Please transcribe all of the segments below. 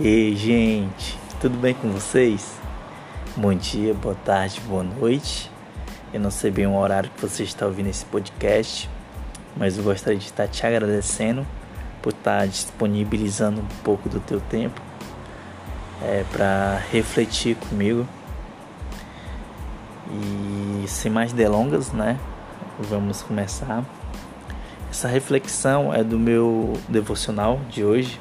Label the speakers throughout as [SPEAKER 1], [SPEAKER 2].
[SPEAKER 1] Ei, gente, tudo bem com vocês? Bom dia, boa tarde, boa noite. Eu não sei bem o horário que você está ouvindo esse podcast, mas eu gostaria de estar te agradecendo por estar disponibilizando um pouco do teu tempo é, para refletir comigo. E sem mais delongas, né? Vamos começar. Essa reflexão é do meu devocional de hoje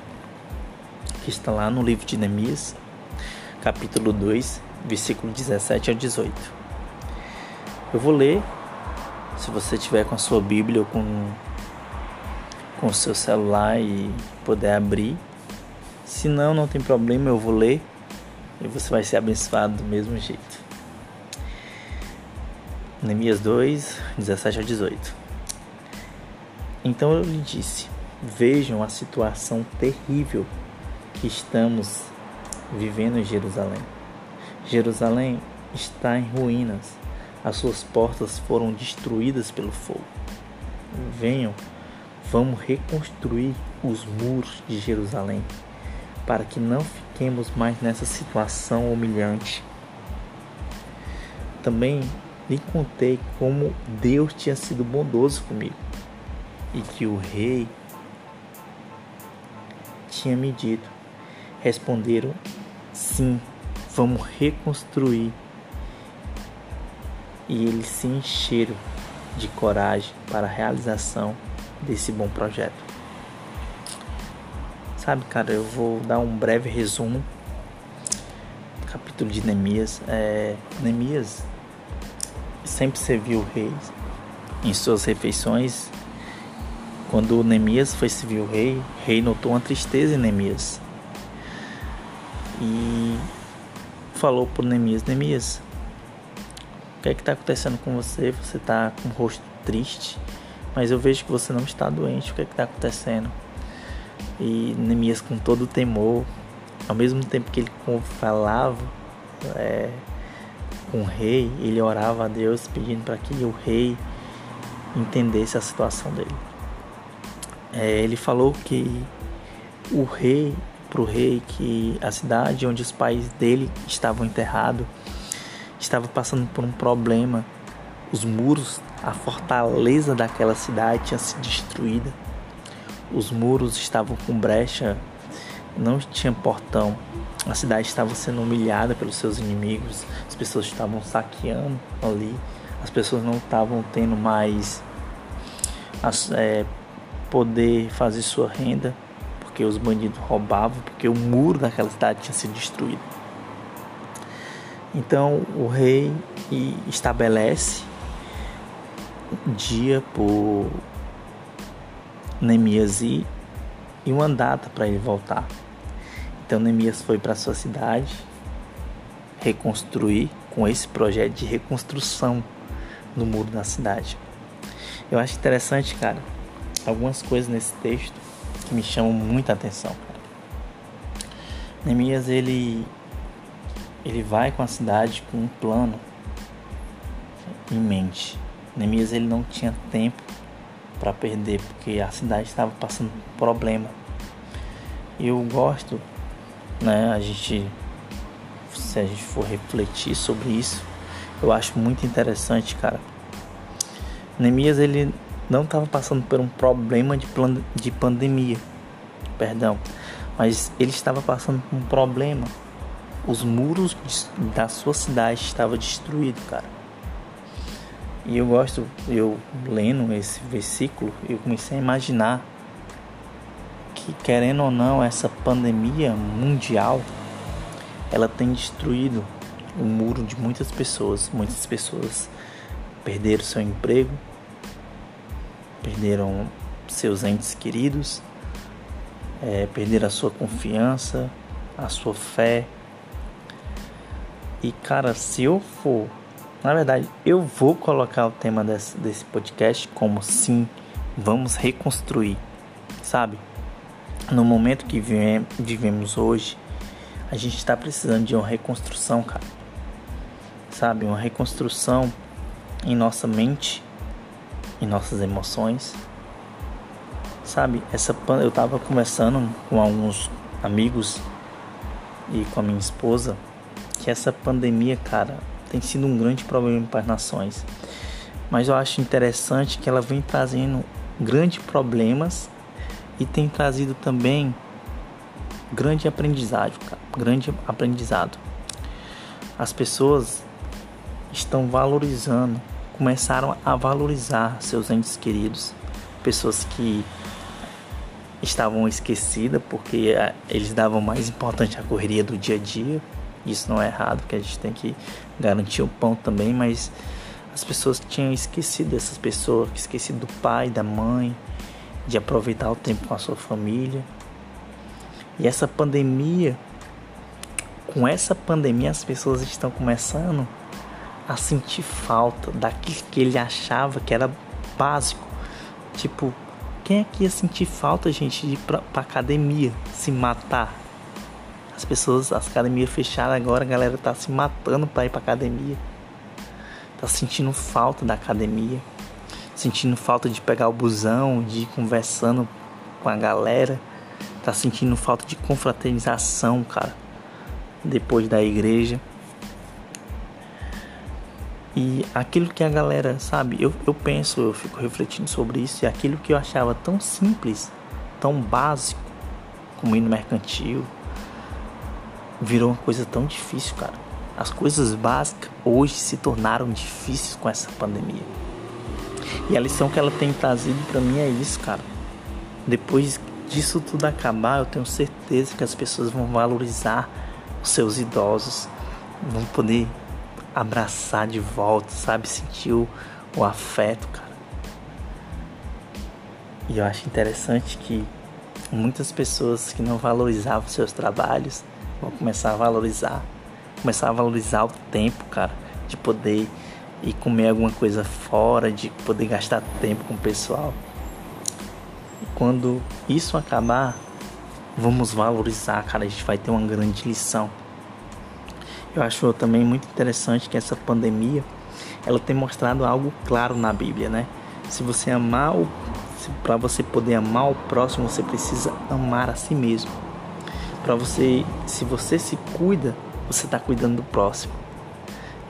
[SPEAKER 1] que está lá no livro de Neemias, capítulo 2, versículo 17 ao 18. Eu vou ler, se você tiver com a sua Bíblia ou com, com o seu celular e puder abrir. Se não, não tem problema, eu vou ler e você vai ser abençoado do mesmo jeito. Neemias 2, 17 ao 18. Então eu lhe disse: Vejam a situação terrível que estamos vivendo em Jerusalém. Jerusalém está em ruínas, as suas portas foram destruídas pelo fogo. Venham, vamos reconstruir os muros de Jerusalém, para que não fiquemos mais nessa situação humilhante. Também lhe contei como Deus tinha sido bondoso comigo e que o rei tinha me dito responderam: sim, vamos reconstruir. E eles se encheram de coragem para a realização desse bom projeto. Sabe, cara, eu vou dar um breve resumo do capítulo de Neemias. É, Neemias sempre serviu o rei em suas refeições. Quando Neemias foi servir o rei, o rei notou uma tristeza em Neemias e falou para Neemias: Neemias, o que é que está acontecendo com você? Você está com o rosto triste, mas eu vejo que você não está doente. O que é que está acontecendo? E Neemias, com todo o temor, ao mesmo tempo que ele falava é, com o rei, ele orava a Deus pedindo para que o rei entendesse a situação dele. É, ele falou que o rei para o rei que a cidade onde os pais dele estavam enterrados estava passando por um problema. Os muros, a fortaleza daquela cidade tinha sido destruída. Os muros estavam com brecha, não tinha portão. A cidade estava sendo humilhada pelos seus inimigos. As pessoas estavam saqueando ali. As pessoas não estavam tendo mais é, poder fazer sua renda porque os bandidos roubavam, porque o muro daquela cidade tinha sido destruído. Então o rei estabelece dia por Neemias ir e uma data para ele voltar. Então Neemias foi para sua cidade reconstruir com esse projeto de reconstrução no muro da cidade. Eu acho interessante, cara, algumas coisas nesse texto que me chamam muita atenção. Neemias ele ele vai com a cidade com um plano em mente. Neemias ele não tinha tempo para perder porque a cidade estava passando por problema. Eu gosto, né, a gente se a gente for refletir sobre isso, eu acho muito interessante, cara. Neemias ele não estava passando por um problema de, plan de pandemia, perdão, mas ele estava passando por um problema. Os muros da sua cidade estavam destruídos, cara. E eu gosto, eu lendo esse versículo, eu comecei a imaginar que, querendo ou não, essa pandemia mundial, ela tem destruído o muro de muitas pessoas. Muitas pessoas perderam seu emprego, perderam seus entes queridos, é, perderam a sua confiança, a sua fé. E cara, se eu for, na verdade, eu vou colocar o tema desse, desse podcast como sim, vamos reconstruir, sabe? No momento que vivemos hoje, a gente está precisando de uma reconstrução, cara. Sabe? Uma reconstrução em nossa mente, em nossas emoções. Sabe, essa eu estava conversando com alguns amigos e com a minha esposa que essa pandemia, cara, tem sido um grande problema para as nações. Mas eu acho interessante que ela vem trazendo grandes problemas e tem trazido também grande aprendizado, cara, grande aprendizado. As pessoas estão valorizando, começaram a valorizar seus entes queridos, pessoas que estavam esquecidas porque eh, eles davam mais importância à correria do dia a dia. Isso não é errado, porque a gente tem que garantir o pão também, mas as pessoas tinham esquecido dessas pessoas, esquecido do pai, da mãe, de aproveitar o tempo com a sua família. E essa pandemia, com essa pandemia, as pessoas estão começando a sentir falta daquilo que ele achava que era básico. Tipo, quem é que ia sentir falta, gente, de ir pra, pra academia, se matar? As pessoas, as academias fecharam agora, a galera tá se matando para ir pra academia. Tá sentindo falta da academia, sentindo falta de pegar o busão, de ir conversando com a galera. Tá sentindo falta de confraternização, cara, depois da igreja. E aquilo que a galera, sabe, eu, eu penso, eu fico refletindo sobre isso, e aquilo que eu achava tão simples, tão básico, como ir no mercantil, virou uma coisa tão difícil, cara. As coisas básicas hoje se tornaram difíceis com essa pandemia. E a lição que ela tem trazido para mim é isso, cara. Depois disso tudo acabar, eu tenho certeza que as pessoas vão valorizar os seus idosos, vão poder abraçar de volta, sabe? Sentir o, o afeto, cara. E eu acho interessante que muitas pessoas que não valorizavam seus trabalhos vão começar a valorizar. Começar a valorizar o tempo, cara, de poder ir comer alguma coisa fora, de poder gastar tempo com o pessoal. E quando isso acabar, vamos valorizar, cara, a gente vai ter uma grande lição. Eu acho também muito interessante que essa pandemia ela tem mostrado algo claro na Bíblia, né? Se você amar o para você poder amar o próximo, você precisa amar a si mesmo. Para você, se você se cuida, você está cuidando do próximo.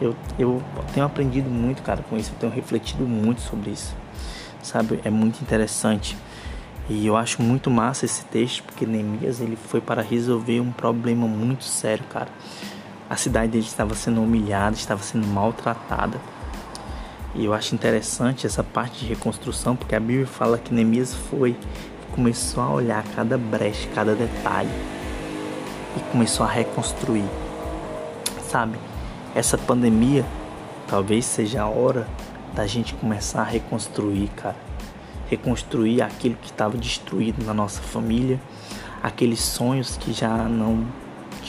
[SPEAKER 1] Eu, eu tenho aprendido muito, cara, com isso. Eu tenho refletido muito sobre isso. Sabe? É muito interessante. E eu acho muito massa esse texto, porque Neemias ele foi para resolver um problema muito sério, cara a cidade dele estava sendo humilhada, estava sendo maltratada. E eu acho interessante essa parte de reconstrução, porque a Bíblia fala que Neemias foi começou a olhar cada brecha, cada detalhe e começou a reconstruir. Sabe? Essa pandemia talvez seja a hora da gente começar a reconstruir, cara. Reconstruir aquilo que estava destruído na nossa família, aqueles sonhos que já não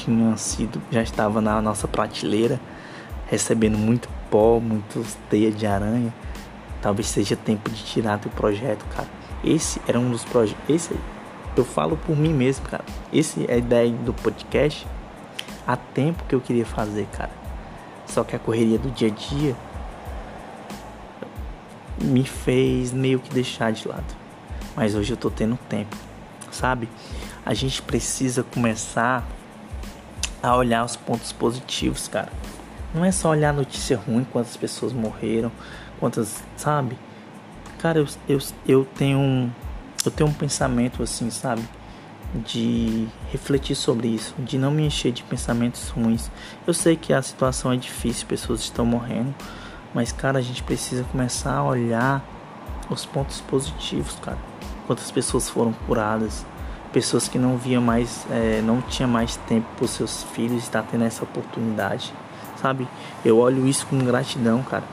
[SPEAKER 1] tinha sido, já estava na nossa prateleira, recebendo muito pó, muito teia de aranha. Talvez seja tempo de tirar do projeto, cara. Esse era um dos projetos. Esse eu falo por mim mesmo, cara. Esse é a ideia do podcast. Há tempo que eu queria fazer, cara. Só que a correria do dia a dia me fez meio que deixar de lado. Mas hoje eu tô tendo tempo, sabe? A gente precisa começar a olhar os pontos positivos, cara. Não é só olhar notícia ruim, quantas pessoas morreram, quantas, sabe? Cara, eu, eu, eu tenho um eu tenho um pensamento assim, sabe? De refletir sobre isso, de não me encher de pensamentos ruins. Eu sei que a situação é difícil, pessoas estão morrendo, mas cara, a gente precisa começar a olhar os pontos positivos, cara. Quantas pessoas foram curadas, pessoas que não via mais, é, não tinha mais tempo para os seus filhos estar tendo essa oportunidade, sabe? Eu olho isso com gratidão, cara.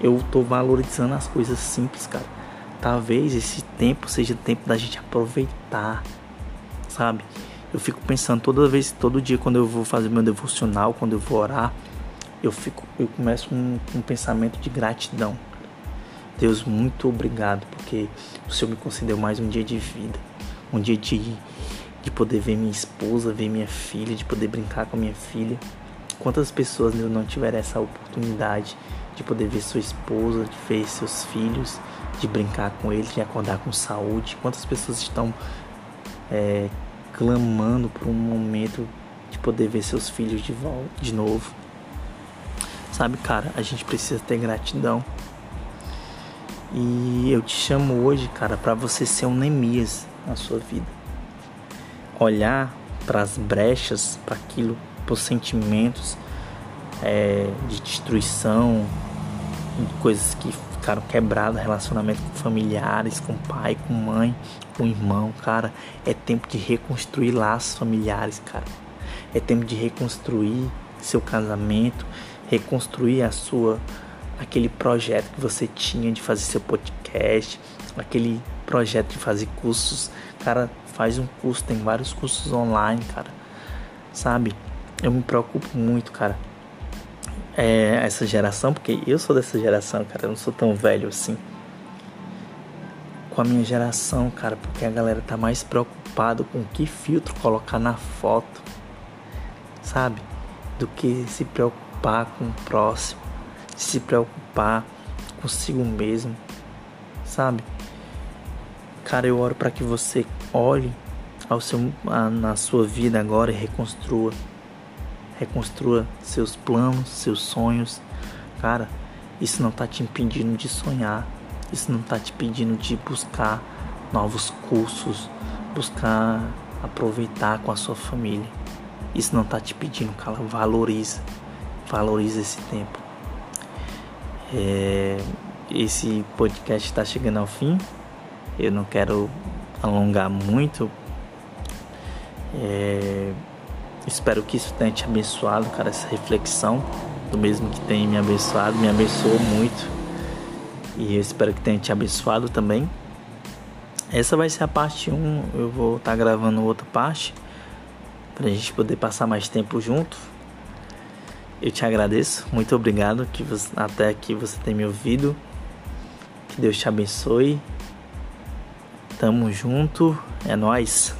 [SPEAKER 1] Eu tô valorizando as coisas simples, cara. Talvez esse tempo seja tempo da gente aproveitar, sabe? Eu fico pensando toda vez, todo dia quando eu vou fazer meu devocional, quando eu vou orar, eu fico, eu começo com um, um pensamento de gratidão. Deus, muito obrigado porque o Senhor me concedeu mais um dia de vida um dia de, de poder ver minha esposa, ver minha filha, de poder brincar com minha filha. Quantas pessoas não tiveram essa oportunidade de poder ver sua esposa, de ver seus filhos, de brincar com eles, de acordar com saúde? Quantas pessoas estão é, clamando por um momento de de poder ver seus filhos de volta, de novo. Sabe, cara, a gente precisa ter gratidão. E eu te chamo hoje, cara, para você ser um Neemias na sua vida. Olhar para as brechas, para aquilo, para os sentimentos é, de destruição, de coisas que ficaram quebradas, relacionamento com familiares, com pai, com mãe, com irmão, cara. É tempo de reconstruir laços familiares, cara. É tempo de reconstruir seu casamento, reconstruir a sua aquele projeto que você tinha de fazer seu podcast, aquele projeto de fazer cursos. Cara, faz um curso, tem vários cursos online, cara. Sabe? Eu me preocupo muito, cara é, essa geração, porque eu sou dessa geração, cara, eu não sou tão velho assim. Com a minha geração, cara, porque a galera tá mais preocupado com que filtro colocar na foto, sabe? Do que se preocupar com o próximo, se preocupar consigo mesmo, sabe? Cara, eu oro para que você olhe ao seu, a, na sua vida agora e reconstrua reconstrua seus planos, seus sonhos. Cara, isso não tá te impedindo de sonhar. Isso não tá te impedindo de buscar novos cursos, buscar aproveitar com a sua família. Isso não tá te pedindo, cara. Valoriza. Valoriza esse tempo. É, esse podcast está chegando ao fim. Eu não quero alongar muito. É, Espero que isso tenha te abençoado, cara, essa reflexão. Do mesmo que tem me abençoado, me abençoou muito. E eu espero que tenha te abençoado também. Essa vai ser a parte 1. Eu vou estar tá gravando outra parte. Pra gente poder passar mais tempo junto. Eu te agradeço. Muito obrigado que você, até aqui você tem me ouvido. Que Deus te abençoe. Tamo junto. É nós.